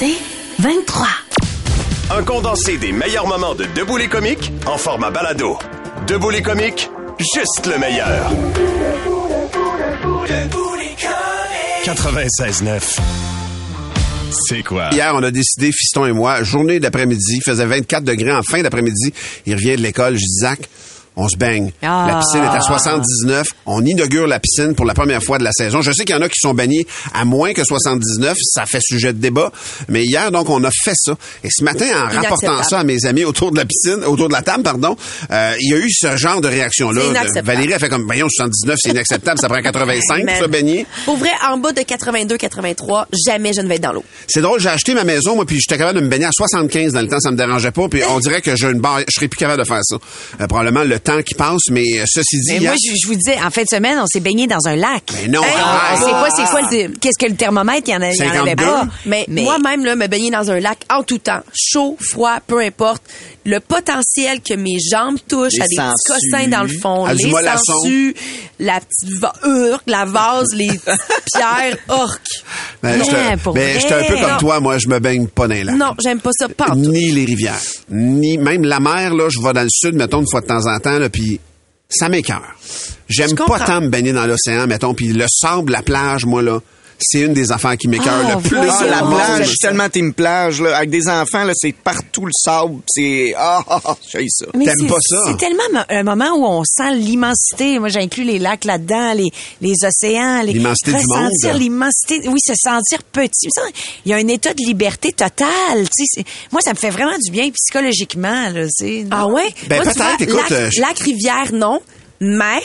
C'est 23. Un condensé des meilleurs moments de Debout les comiques en format balado. Debout les comiques, juste le meilleur. 96.9. C'est quoi? Hier, on a décidé, Fiston et moi, journée d'après-midi, il faisait 24 degrés en fin d'après-midi. Il revient de l'école, je dis, Zach, on se baigne. Ah. La piscine est à 79. On inaugure la piscine pour la première fois de la saison. Je sais qu'il y en a qui sont baignés à moins que 79. Ça fait sujet de débat. Mais hier, donc, on a fait ça. Et ce matin, en rapportant ça à mes amis autour de la piscine, autour de la table, pardon, euh, il y a eu ce genre de réaction-là. Valérie a fait comme, voyons, 79, c'est inacceptable. Ça prend 85 pour se baigner. Pour vrai, en bas de 82, 83, jamais je ne vais être dans l'eau. C'est drôle, j'ai acheté ma maison, moi, puis j'étais capable de me baigner à 75 dans le temps, ça me dérangeait pas, puis on dirait que j'ai une barre, je serais plus capable de faire ça. Euh, probablement le temps qui passe, mais euh, ceci dit, Mais moi, je, je vous disais, en fin de semaine, on s'est baigné dans un lac. Mais non, Hey, arrête. on sait pas c'est quoi le, qu'est-ce que le thermomètre, il y en, a- il y en avait 52. pas. Mais, moi-même, là, me baigner dans un lac en tout temps, chaud, froid, peu importe, le potentiel que mes jambes touchent Les à des petits cossins dans le fond, les sangsues, la petite va- urque, la vase, les pierres, orques. ben, Non, pour ben, vrai. j'étais un peu comme Non. toi, moi, je me baigne pas dans les lacs. Non, j'aime pas ça, pas. Ni les rivières. Ni, même la mer, là, je vais dans le sud, mettons, une fois de temps en temps, là, puis ça m'écœure. J'aime Je pas tant me baigner dans l'océan, mettons, puis le sable, la plage, moi, là, c'est une des affaires qui m'écœure Ah, le plus. voyons. Ah, la monde. plage, je suis tellement team plage, là. Avec des enfants, là, c'est partout le sable. C'est, ah, ah, ah, j'ai ça. Mais T'aimes pas ça? C'est tellement un moment où on sent l'immensité. Moi, j'inclus les lacs là-dedans, les, les océans, les L'immensité du monde. l'immensité. Oui, se sentir petit. Il y a un état de liberté totale. tu sais, c'est- Moi, ça me fait vraiment du bien psychologiquement. Là. Ah ouais? Ben, Moi, tu peut-être, vois, écoute, lac, euh, je- lac, rivière, non. Mer,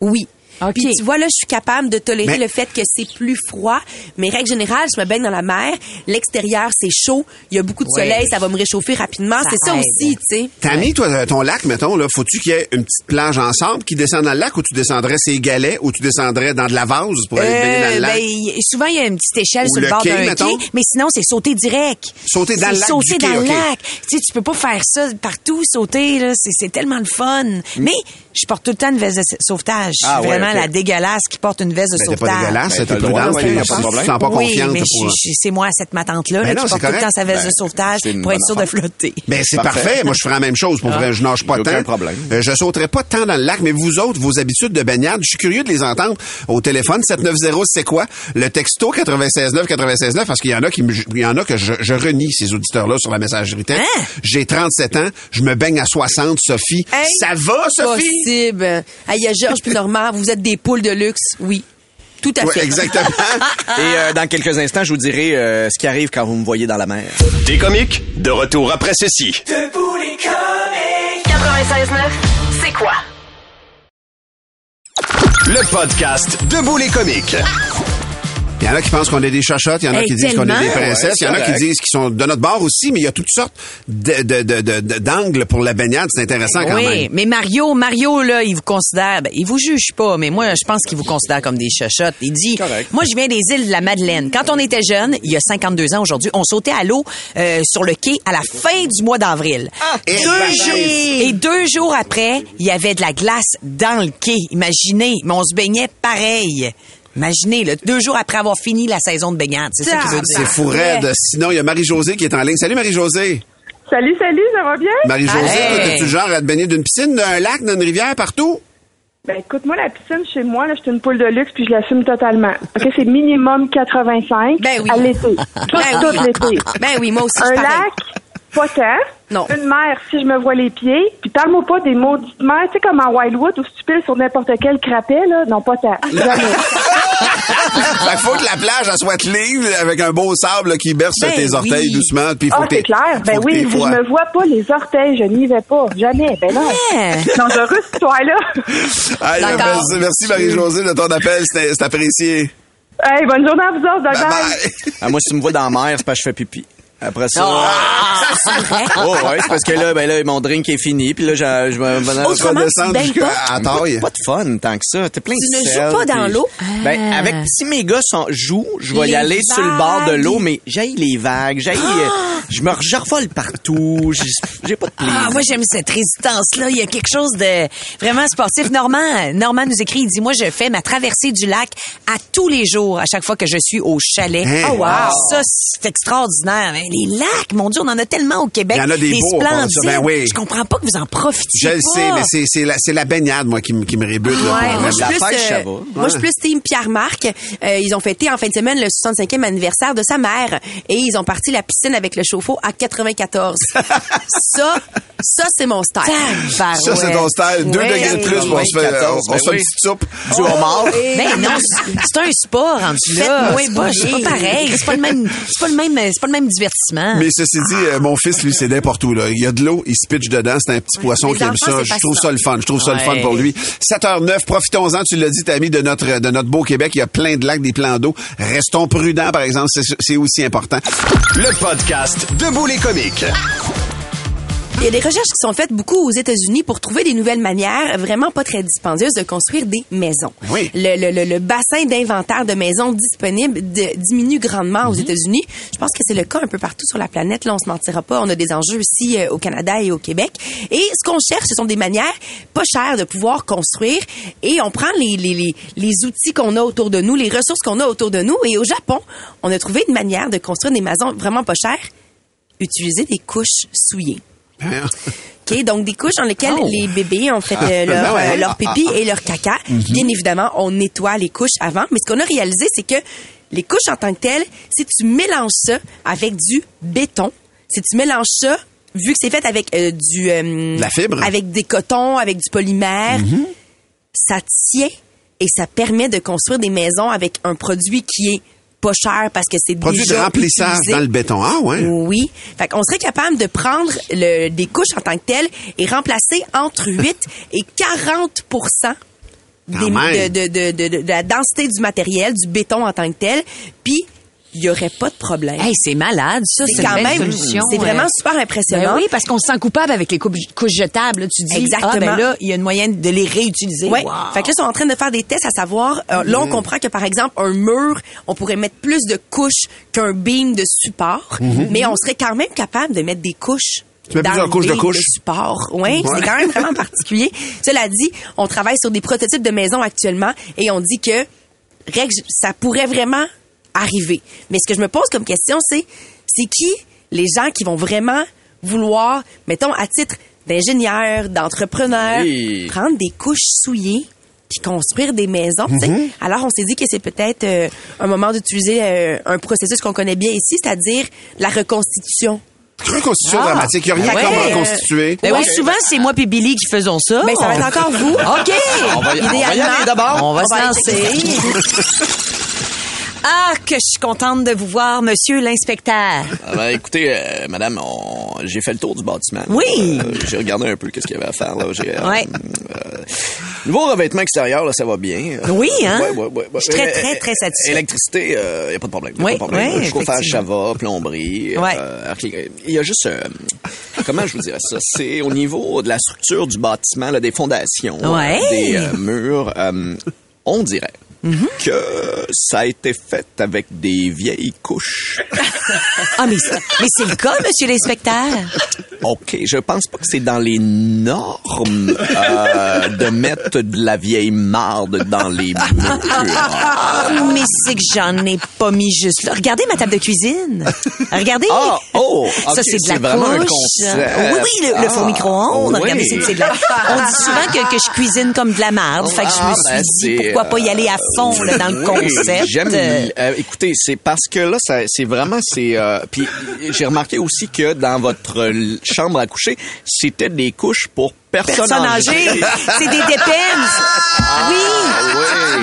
oui. OK. Puis tu vois, là, je suis capable de tolérer Mais- le fait que c'est plus froid. Mais règle générale, je me baigne dans la mer. L'extérieur, c'est chaud. Il y a beaucoup de Ouais. soleil. Ça va me réchauffer rapidement. C'est ça aussi, tu sais. T'as mis, toi, ton lac, mettons, là, faut-tu qu'il y ait une petite plage ensemble qui descend dans le lac ou tu descendrais ces galets ou tu descendrais dans de la vase pour aller te baigner dans Euh, le lac? ben, souvent, il y a une petite échelle Ou sur le, bord quai, d'un mettons? quai, mais sinon, c'est sauter direct. Sauter dans le lac Sauter du dans quai, le lac. Tu sais, tu peux pas faire ça partout, sauter, là. C'est, tellement le fun. Mais je porte tout le temps une veste de sauvetage. Ah, ouais, la dégueulasse qui porte une veste de Ben, t'es sauvetage. pas dégueulasse, Ben, t'es prudente, tu y a pas de problème. tu sens pas oui, confiante mais c'est moi, cette matante-là, Ben là, non, qui porte tout le temps correct. sa veste Ben, de sauvetage c'est une pour être bonne sûr de flotter. Ben, c'est Parfait. Moi, je ferais la même chose. Pour vrai, je nage pas Aucun tant. problème. Euh, je sauterais pas tant dans le lac, mais vous autres, vos habitudes de baignade, je suis curieux de les entendre au téléphone. 790, c'est quoi? Le texto 969 969, parce qu'il y en a qui me- il y en a que je, je renie ces auditeurs-là sur la messagerie texte. Hein? J'ai 37 ans, je me baigne à 60, Sophie. Hey, Ça va, Sophie? Possible. Ah, Il y a Georges puis Normand. Vous êtes des poules de luxe. Oui. Tout à Ouais, fait. exactement. Et euh, dans quelques instants, je vous dirai euh, ce qui arrive quand vous me voyez dans la mer. Des comiques, de retour après ceci. 96.9, c'est quoi? Le podcast Debout les comiques. Il y en a qui pensent qu'on est des chachottes, il y en a Hey, qui disent qu'on est des princesses, il y en a qui disent qu'ils sont de notre bord aussi, mais il y a toutes sortes de- de- de- de- de- d'angles pour la baignade. C'est intéressant quand oui, même. mais Mario, Mario, là, il vous considère, ben, il vous juge pas, mais moi, je pense qu'il vous considère comme des chochottes. Il dit, Correct. moi, je viens des îles de la Madeleine. Quand on était jeune, il y a 52 ans aujourd'hui, on sautait à l'eau euh, sur le quai à la fin du mois d'avril. Et deux jours, et deux jours après, il y avait de la glace dans le quai. Imaginez, mais on se baignait pareil. Imaginez, là, deux jours après avoir fini la saison de baignade. C'est ça qu'il veut dire. C'est fou raide. Sinon, il y a Marie-Josée qui est en ligne. Salut Marie-Josée. Salut, salut, ça va bien? Marie-Josée, Hey. le genre à te baigner d'une piscine, d'un lac, d'une rivière, partout? Ben écoute, moi, la piscine chez moi, là, je suis une poule de luxe puis je l'assume totalement. OK, c'est minimum 85 Ben oui. à l'été. Tout, Ben tout oui. l'été. Ben oui, moi aussi, Un lac, pas tant. Non. Une mer, si je me vois les pieds. Puis parle-moi pas des maudites mers, tu sais, comme en Wildwood, où si tu piles sur n'importe quel crapet, là. Non, pas tant. Jamais. Qu'il faut que la plage, elle soit libre, avec un beau sable là, qui berce Ben tes orteils oui. doucement. Puis il faut Ah, c'est clair. Ben oui, je froid. me vois pas les orteils, je n'y vais pas. Jamais. Ben non. Hein? Dangereux, cette histoire-là. Merci, merci Marie-Josée de ton appel, c'est c'est apprécié. Hey, bonne journée à vous autres. Bye bye. Bye. Ah, moi, si tu me vois dans la mer, c'est parce que je fais pipi. Après ça. Ah, oh, ouais, c'est parce que là, ben là, mon drink est fini, puis là, je me. ben, Autrement, tu descendre baignes jusqu'à taille. Pas de fun tant que ça. T'es plein Tu de ne sel, joues pas dans puis- l'eau? Ben, avec, si mes gars sont, jouent, je vais y aller sur le bord de l'eau, mais j'ai les vagues, j'ai, je me je revole partout, j'ai j'ai pas de plaisir. Ah, moi, j'aime cette résistance-là. Il y a quelque chose de vraiment sportif. Normand, Normand nous écrit, il dit, moi, je fais ma traversée du lac à tous les jours, à chaque fois que je suis au chalet. Hein? Oh, wow! Ça, c'est extraordinaire. Mais les lacs, mon Dieu, on en a tellement au Québec. Il y en a des beaux, ça. splendides. Ben oui. Je comprends pas que vous en profitiez Je le sais, mais c'est, c'est, la, c'est la baignade, moi, qui, me- qui me rébute. là, Ouais, pour moi, je suis plus, euh, va. moi, je suis plus team Pierre-Marc. Euh, ils ont fêté en fin de semaine le 65e anniversaire de sa mère et ils ont parti la piscine avec le chauffe-eau à 94. ça, ça, c'est mon style. Ça, c'est ton style. Deux Ouais. degrés de plus, on se fait, 14, on, on se fait ben une petite soupe. du homard. Ben non, c'est un sport rendu là. Faites-moi C'est pas, pareil. C'est pas le même, c'est pas le même, c'est pas le même divertissement. Mais ceci dit, euh, mon fils, lui, c'est n'importe où. Là. Il y a de l'eau, il se pitch dedans. C'est un petit poisson Les qui aime ça. Je trouve ça le fun. Je trouve ça le fun pour lui. 7h09, profitons-en. Tu l'as dit, Tammy, de notre, de notre beau Québec. Il y a plein de lacs, des plans d'eau. Restons prudents, par exemple. C'est, c'est aussi important. Le podcast Debout les comiques. Il y a des recherches qui sont faites beaucoup aux États-Unis pour trouver des nouvelles manières vraiment pas très dispendieuses de construire des maisons. Oui. Le, le, le, le bassin d'inventaire de maisons disponibles de- diminue grandement aux États-Unis. Je pense que c'est le cas un peu partout sur la planète. Là, on se mentira pas. On a des enjeux aussi euh, au Canada et au Québec. Et ce qu'on cherche, ce sont des manières pas chères de pouvoir construire. Et on prend les, les, les, les outils qu'on a autour de nous, les ressources qu'on a autour de nous. Et au Japon, on a trouvé une manière de construire des maisons vraiment pas chères. Utiliser des couches souillées. OK, donc des couches dans lesquelles Oh. les bébés ont fait euh, leur, ben ouais. euh, leur pipi et leur caca. Bien évidemment, on nettoie les couches avant, mais ce qu'on a réalisé, c'est que les couches en tant que telles, si tu mélanges ça avec du béton, si tu mélanges ça, vu que c'est fait avec euh, du... De la fibre. Avec des cotons, avec du polymère, ça tient et ça permet de construire des maisons avec un produit qui est pas cher parce que c'est Produit de déjà remplissage utilisé. dans le béton. Ah, ouais. Oui. Fait qu'on serait capable de prendre le, des couches en tant que telles et remplacer entre 8 et 40 des- de, de, de, de- de la densité du matériel, du béton en tant que tel. Puis, il y aurait pas de problème. Hey, c'est malade, ça. c'est quand une même, solution. c'est vraiment euh. super impressionnant. Ben oui, parce qu'on se sent coupable avec les couches, couches jetables. là. Tu dis, Exactement. ah, ben là, il y a une moyenne de les réutiliser. Ouais. Wow. Fait que là, ils sont en train de faire des tests à savoir. euh, Là, on comprend que par exemple, un mur, on pourrait mettre plus de couches qu'un beam de support, mais on serait quand même capable de mettre des couches. Tu mets dans plusieurs couches de couches. support. Oui, Ouais. c'est quand même vraiment particulier. Cela dit, on travaille sur des prototypes de maisons actuellement et on dit que règle, ça pourrait vraiment arriver. Mais ce que je me pose comme question, c'est c'est qui les gens qui vont vraiment vouloir, mettons, à titre d'ingénieur, d'entrepreneur, Oui. prendre des couches souillées puis construire des maisons. tu sais? Mhm. Alors, on s'est dit que c'est peut-être euh, un moment d'utiliser euh, un processus qu'on connaît bien ici, c'est-à-dire la reconstitution. Reconstitution Ah. dramatique. Il n'y a rien Ouais. comme reconstituer. Ben oui, souvent, c'est moi et Billy qui faisons ça. Ben, ça va être encore vous. OK. On va y- on va y aller d'abord. On va On se va lancer. Ah, que je suis contente de vous voir, monsieur l'inspecteur. Ah ben, écoutez, euh, madame, on- j'ai fait le tour du bâtiment. Oui. Euh, j'ai regardé un peu qu'est-ce qu'il y avait à faire. Là. J'ai, euh, Ouais. euh, nouveau revêtement extérieur, là, ça va bien. Oui, hein? Ouais, ouais, ouais. Je suis très, très, très satisfait. Électricité, il n'y a pas de problème. Oui, oui, Chauffage, ça va. Plomberie. Ouais. euh, archi- Il y a juste... euh, comment je vous dirais ça? C'est au niveau de la structure du bâtiment, là, des fondations, Ouais. des murs. on dirait Mm-hmm. que ça a été fait avec des vieilles couches. Ah, mais, c'est- mais c'est le cas, monsieur l'inspecteur. OK, je pense pas que c'est dans les normes euh, de mettre de la vieille marde dans les murs. Ah, mais c'est que j'en ai pas mis juste là. Regardez ma table de cuisine. Regardez. Ah, oh, Ça, c'est de la un couche. concept. Oui, oui, le, le Ah, four micro-ondes. oui. Regardez, c'est de la... On dit souvent que, que je cuisine comme de la merde. Fait que je me Ah, suis ben, dit, pourquoi pas y aller à fond là, dans le concept. J'aime. Euh, euh, écoutez, c'est parce que là, c'est vraiment c'est... euh, puis j'ai remarqué aussi que dans votre chambre à coucher, c'était des couches pour Personne âgée. C'est des dépends. oui.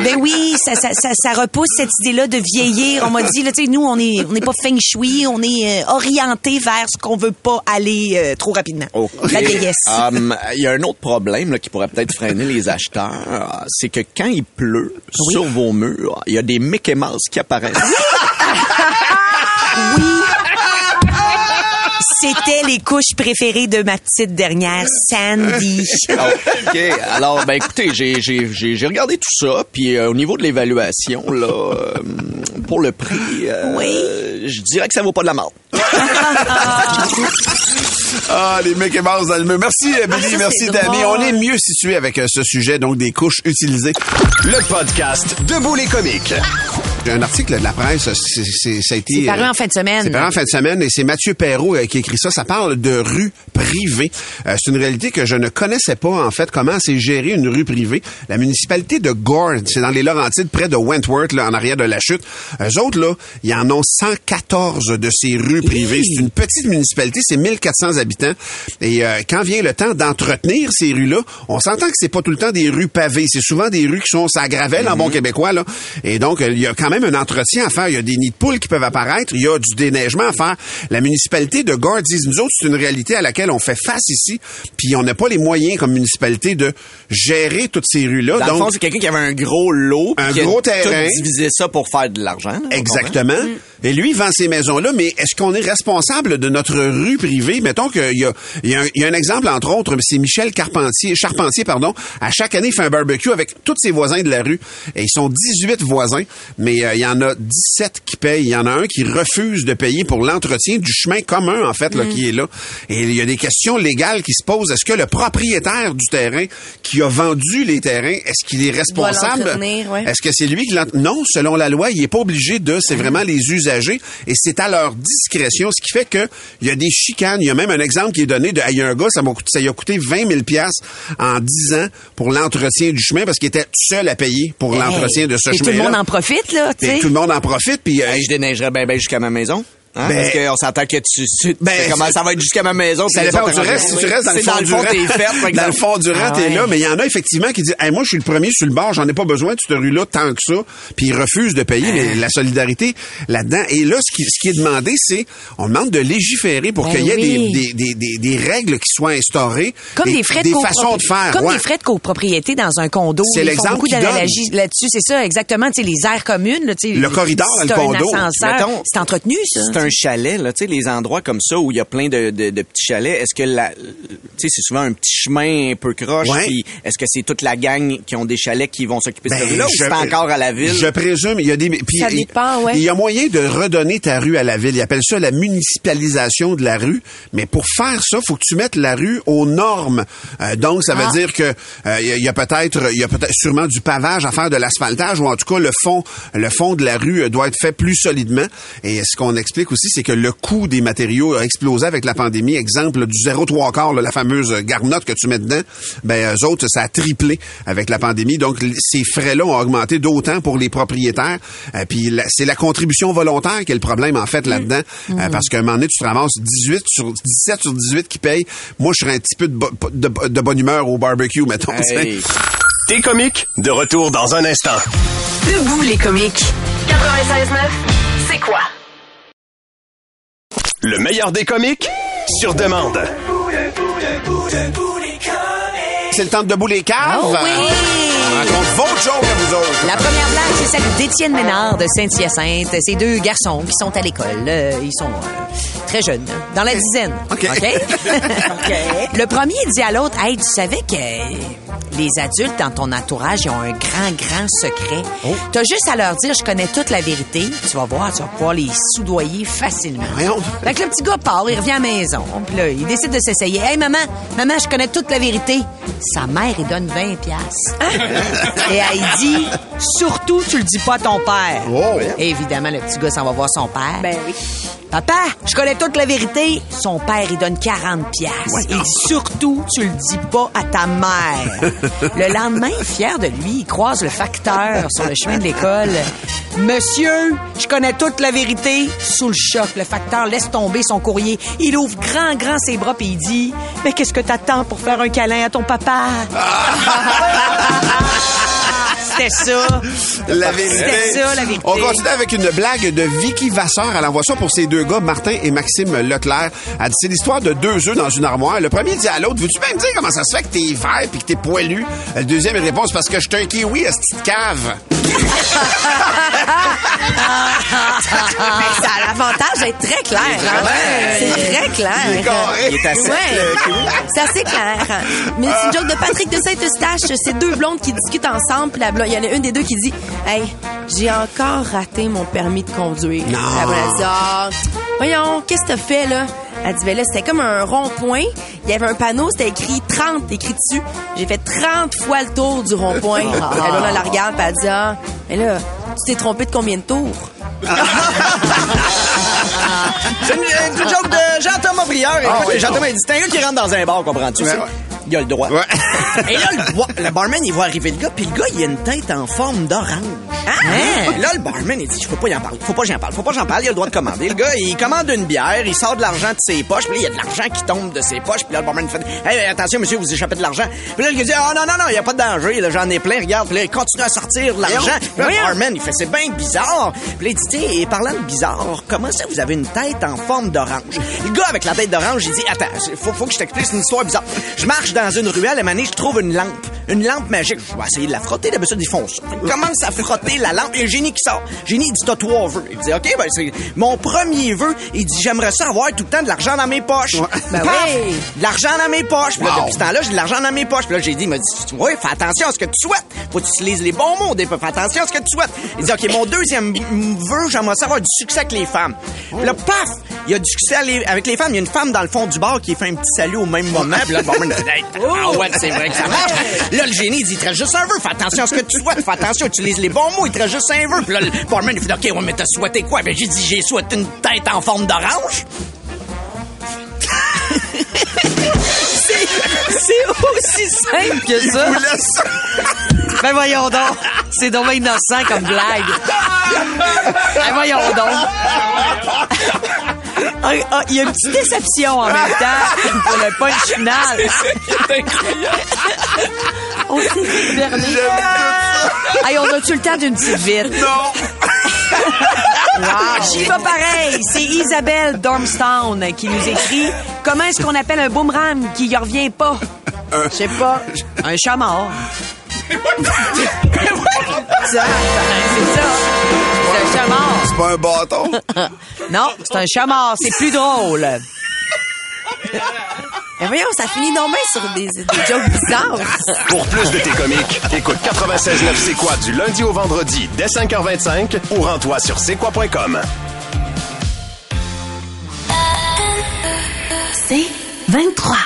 Ben oui, ça, ça, ça, ça repousse cette idée-là de vieillir. On m'a dit, là, tu sais, nous, on est, on n'est pas feng shui, on est euh, orienté vers ce qu'on veut pas aller euh, trop rapidement. La vieillesse. Um, Il y a un autre problème là, qui pourrait peut-être freiner les acheteurs, c'est que quand il pleut sur vos murs, il y a des Mickey Mouse qui apparaissent. Oui. C'était les couches préférées de ma petite dernière, Sandy. OK. Alors, ben écoutez, j'ai, j'ai, j'ai, j'ai regardé tout ça, puis euh, au niveau de l'évaluation, là, euh, pour le prix, euh, je dirais que ça vaut pas de la mort. Ah, les Mickey Mouse dans le mur. Merci, Billy. ça, merci, drôle. On est mieux situé avec ce sujet, donc des couches utilisées. Le podcast Debout les comiques. Un article de la presse, c'est, ça a été... C'est paru euh, en fin de semaine. C'est paru en fin de semaine et c'est Mathieu Perrault euh, qui écrit ça. Ça parle de rue privée. Euh, c'est une réalité que je ne connaissais pas, en fait, comment c'est géré une rue privée. La municipalité de Gore, c'est dans les Laurentides, près de Wentworth, là, en arrière de la chute. Eux autres, là, ils en ont 114 de ces rues privées. C'est une petite municipalité, c'est 1400 habitants. Et euh, quand vient le temps d'entretenir ces rues-là, on s'entend que c'est pas tout le temps des rues pavées. C'est souvent des rues qui sont sa gravelle, en bon québécois, là. Et donc, il y a quand même un entretien à faire. Il y a des nids de poules qui peuvent apparaître. Il y a du déneigement à faire. La municipalité de dit, nous autres, c'est une réalité à laquelle on fait face ici. Puis on n'a pas les moyens, comme municipalité, de gérer toutes ces rues-là. Dans donc, fond, c'est quelqu'un qui avait un gros lot, Un qui a gros tout terrain. divisé ça pour faire de l'argent. Exactement. Et lui, il vend ces maisons-là, mais est-ce qu'on est responsable de notre rue privée? Mettons qu'il y a, il y, a un, il y a un exemple, entre autres, c'est Michel Carpentier, Charpentier, pardon. À chaque année, il fait un barbecue avec tous ses voisins de la rue. Et ils sont 18 voisins, mais euh, il y en a 17 qui payent. Il y en a un qui refuse de payer pour l'entretien du chemin commun, en fait, là, qui est là. Et il y a des questions légales qui se posent. Est-ce que le propriétaire du terrain qui a vendu les terrains, est-ce qu'il est responsable? ouais. Est-ce que c'est lui qui. Non, selon la loi, il est pas obligé de. C'est vraiment les usagers et c'est à leur discrétion, ce qui fait que il y a des chicanes. Il y a même un exemple qui est donné de. Il y a un gars, ça m'a coûté, ça lui a coûté 20 000 pièces en 10 ans pour l'entretien du chemin parce qu'il était seul à payer pour l'entretien de ce Et chemin. tout le monde en profite, là, tu sais. tout le monde en profite. Puis euh, je déneigerais bien ben jusqu'à ma maison. Hein? Ben- Parce qu'on s'entend que tu, tu Ben, ça va être jusqu'à ma maison. Ça dépend où autres tu restes. Si tu restes dans le fond du rang, t'es fait, par dans le fond du rang, Ah t'es ouais. là. Mais il y en a effectivement qui disent, hey, moi, je suis le premier sur le bord, j'en ai pas besoin de cette rue-là tant que ça. Puis ils refusent de payer. Mais la solidarité là-dedans. Et là, ce qui, ce qui est demandé, c'est, on demande de légiférer pour Ben qu'il y ait oui. des, des, des, des, des règles qui soient instaurées. Comme des frais de des façons de faire. Comme ouais. des frais de copropriété dans un condo. C'est l'exemple beaucoup d'analogies là-dessus. C'est ça, exactement. Tu sais, les aires communes, là, tu sais, Le corridor dans le condo. C'est entretenu, ça. C'est un chalet, là, tu sais, les endroits comme ça où il y a plein de, de, de petits chalets. Est-ce que la, tu sais, c'est souvent un petit chemin un peu croche. Ouais. puis Est-ce que c'est toute la gang qui ont des chalets qui vont s'occuper de Ben, ça là ou je- c'est encore à la ville? Je présume, il y a des. puis Ça il- dépend, ouais. Il y a moyen de redonner ta rue à la ville. Ils appellent ça la municipalisation de la rue. Mais pour faire ça, faut que tu mettes la rue aux normes. Euh, donc, ça veut Ah. dire que euh, il y a- il y a peut-être, il y a peut-être sûrement du pavage à faire, de l'asphaltage, ou en tout cas le fond, le fond de la rue doit être fait plus solidement. Et ce qu'on explique aussi, c'est que le coût des matériaux a explosé avec la pandémie. Exemple du 0,3 quart, là, la fameuse garnotte que tu mets dedans. Ben, eux autres, ça a triplé avec la pandémie. Donc, ces frais-là ont augmenté d'autant pour les propriétaires. Euh, puis, c'est la contribution volontaire qui est le problème, en fait, là-dedans. Euh, parce qu'à un moment donné, tu te ramasses 18 sur, 17 sur 18 qui payent. Moi, je serais un petit peu de, bo- de, de bonne humeur au barbecue, mettons. Hey. T'es comiques, de retour dans un instant. Debout les comiques. 96.9, c'est quoi? Le meilleur des comiques, sur demande. C'est le temps de debout les caves. Oh oui! On raconte votre joke à vous autres. La première blague, c'est celle d'Étienne Ménard de Saint-Hyacinthe. Ces deux garçons qui sont à l'école. Euh, ils sont euh, très jeunes, hein, dans la dizaine. OK. Le premier dit à l'autre, hey, tu savais que les adultes dans ton entourage, ils ont un grand, grand secret. Oh. T'as juste à leur dire, je connais toute la vérité. Tu vas voir, tu vas pouvoir les soudoyer facilement. Voyons. Fait que le petit gars part, il revient à la maison. Puis là, il décide de s'essayer. Hey, maman, maman, je connais toute la vérité. Sa mère, il donne 20 piastres. Et elle dit, Surtout, tu le dis pas à ton père. Oh. Évidemment, le petit gars s'en va voir son père. Ben oui. Papa, je connais toute la vérité. Son père, il donne 40 pièces. Il dit surtout, tu le dis pas à ta mère. le lendemain, fier de lui, il croise le facteur sur le chemin de l'école. Monsieur, je connais toute la vérité. Sous le choc, le facteur laisse tomber son courrier. Il ouvre grand, grand ses bras puis il dit, mais qu'est-ce que t'attends pour faire un câlin à ton papa? C'était ça. La vérité. C'était ça, la vérité. On continue avec une blague de Vicky Vasseur. Elle envoie ça pour ces deux gars, Martin et Maxime Leclerc. Elle dit, c'est l'histoire de deux œufs dans une armoire. Le premier dit à l'autre, veux-tu bien me dire comment ça se fait que t'es vert puis que t'es poilu? Le deuxième il répond, c'est parce que je suis un kiwi à cette petite cave. ça a l'avantage d'être très clair. hein? C'est très clair. Il est carré. Il est assez Ouais. C'est assez clair. Mais c'est une joke de Patrick de Saint-Eustache. C'est deux blondes qui discutent ensemble. Puis la blonde- il y en a une des deux qui dit Hey, j'ai encore raté mon permis de conduire. Non. La blonde, elle dit Ah, voyons, qu'est-ce que t'as fait là? Elle dit Ben là, c'était comme un rond-point. Il y avait un panneau, c'était écrit 30 écrit dessus. J'ai fait 30 fois le tour du rond-point. La blonde, elle la regarde, puis elle dit Ah, mais là, tu t'es trompé de combien de tours? C'est une, une joke de Jean-Thomas Brière. Ah oui, Jean-Thomas, il dit, c'est un gars qui rentre dans un bar, comprends-tu? Ouais, c'est- ouais. Il a le droit. Ouais. Et là, le, le barman, il voit arriver le gars, puis le gars, il a une tête en forme d'orange. Hein? Là, le barman, il dit, je peux pas y en parler. Faut pas j'en parle. Faut pas j'en parle. Il a le droit de commander. Le gars, il commande une bière, il sort de l'argent de ses poches, puis là, il y a de l'argent qui tombe de ses poches, puis là, le barman fait, hey, attention, monsieur, vous échappez de l'argent. Puis là, le gars dit, oh non, non, non, il y a pas de danger, là, j'en ai plein, regarde. Puis là, il continue à sortir de l'argent. Puis là, le barman, il fait, c'est bien bizarre. Puis là, il dit, tiens, et parlant de bizarre, comment ça, vous avez une tête en forme d'orange? Le gars avec la tête d'orange, il dit, attends, faut, faut que je t'explique, c'est une histoire bizarre. Je marche dans une ruelle, donné, je trouve une lampe. Une lampe magique. Je vais essayer de la frotter, d'habitude, ils font ça. Il commence à frotter? La lampe, et le génie qui sort. Génie, il dit, t'as trois vœux. Il dit, OK, ben, c'est mon premier vœu. Il dit, j'aimerais ça avoir tout le temps de l'argent dans mes poches. Ben Paf! oui. De l'argent dans mes poches. Puis là, Wow. depuis ce temps-là, j'ai de l'argent dans mes poches. Puis là, j'ai dit, il m'a dit, oui, fais attention à ce que tu souhaites. Faut que tu utilises les bons mots. des fois. Fais attention à ce que tu souhaites. Il dit, OK, mon deuxième vœu, j'aimerais ça avoir du succès avec les femmes. Puis là, paf! Il y a du succès avec les femmes. Il y a une femme dans le fond du bar qui fait un petit salut au même moment. Puis là, le barman dit, Hey, ah ouais, c'est vrai que ça marche. Là, le génie, il dit, il te reste juste un vœu. Fais attention à ce que tu souhaites. Fais attention, utilise les bons mots. Il te reste juste un vœu. Puis là, le barman, il fait, OK, ouais, mais t'as souhaité quoi? Ben, j'ai dit, j'ai souhaité une tête en forme d'orange. C'est aussi simple que ça. Ben voyons donc. C'est donc innocent comme blague. Ben voyons donc. Ah, ah, Il y a une petite déception en même temps pour le punch final. On s'est fait berner. Hey, on a-tu le temps d'une petite vite? Non. Wow. J'y vais pareil. C'est Isabelle Dormstown qui nous écrit Comment est-ce qu'on appelle un boomerang qui y revient pas? Je sais pas. Un chat mort. c'est ça. C'est un chat mort. C'est pas un bâton? Non, c'est un chat mort. C'est plus drôle. Mais voyons, ça finit non bien sur des, des jokes bizarres. Pour plus de tes comiques, écoute 96.9 C'est quoi du lundi au vendredi dès 5h25 ou rends-toi sur c'est quoi.com. C'est 23.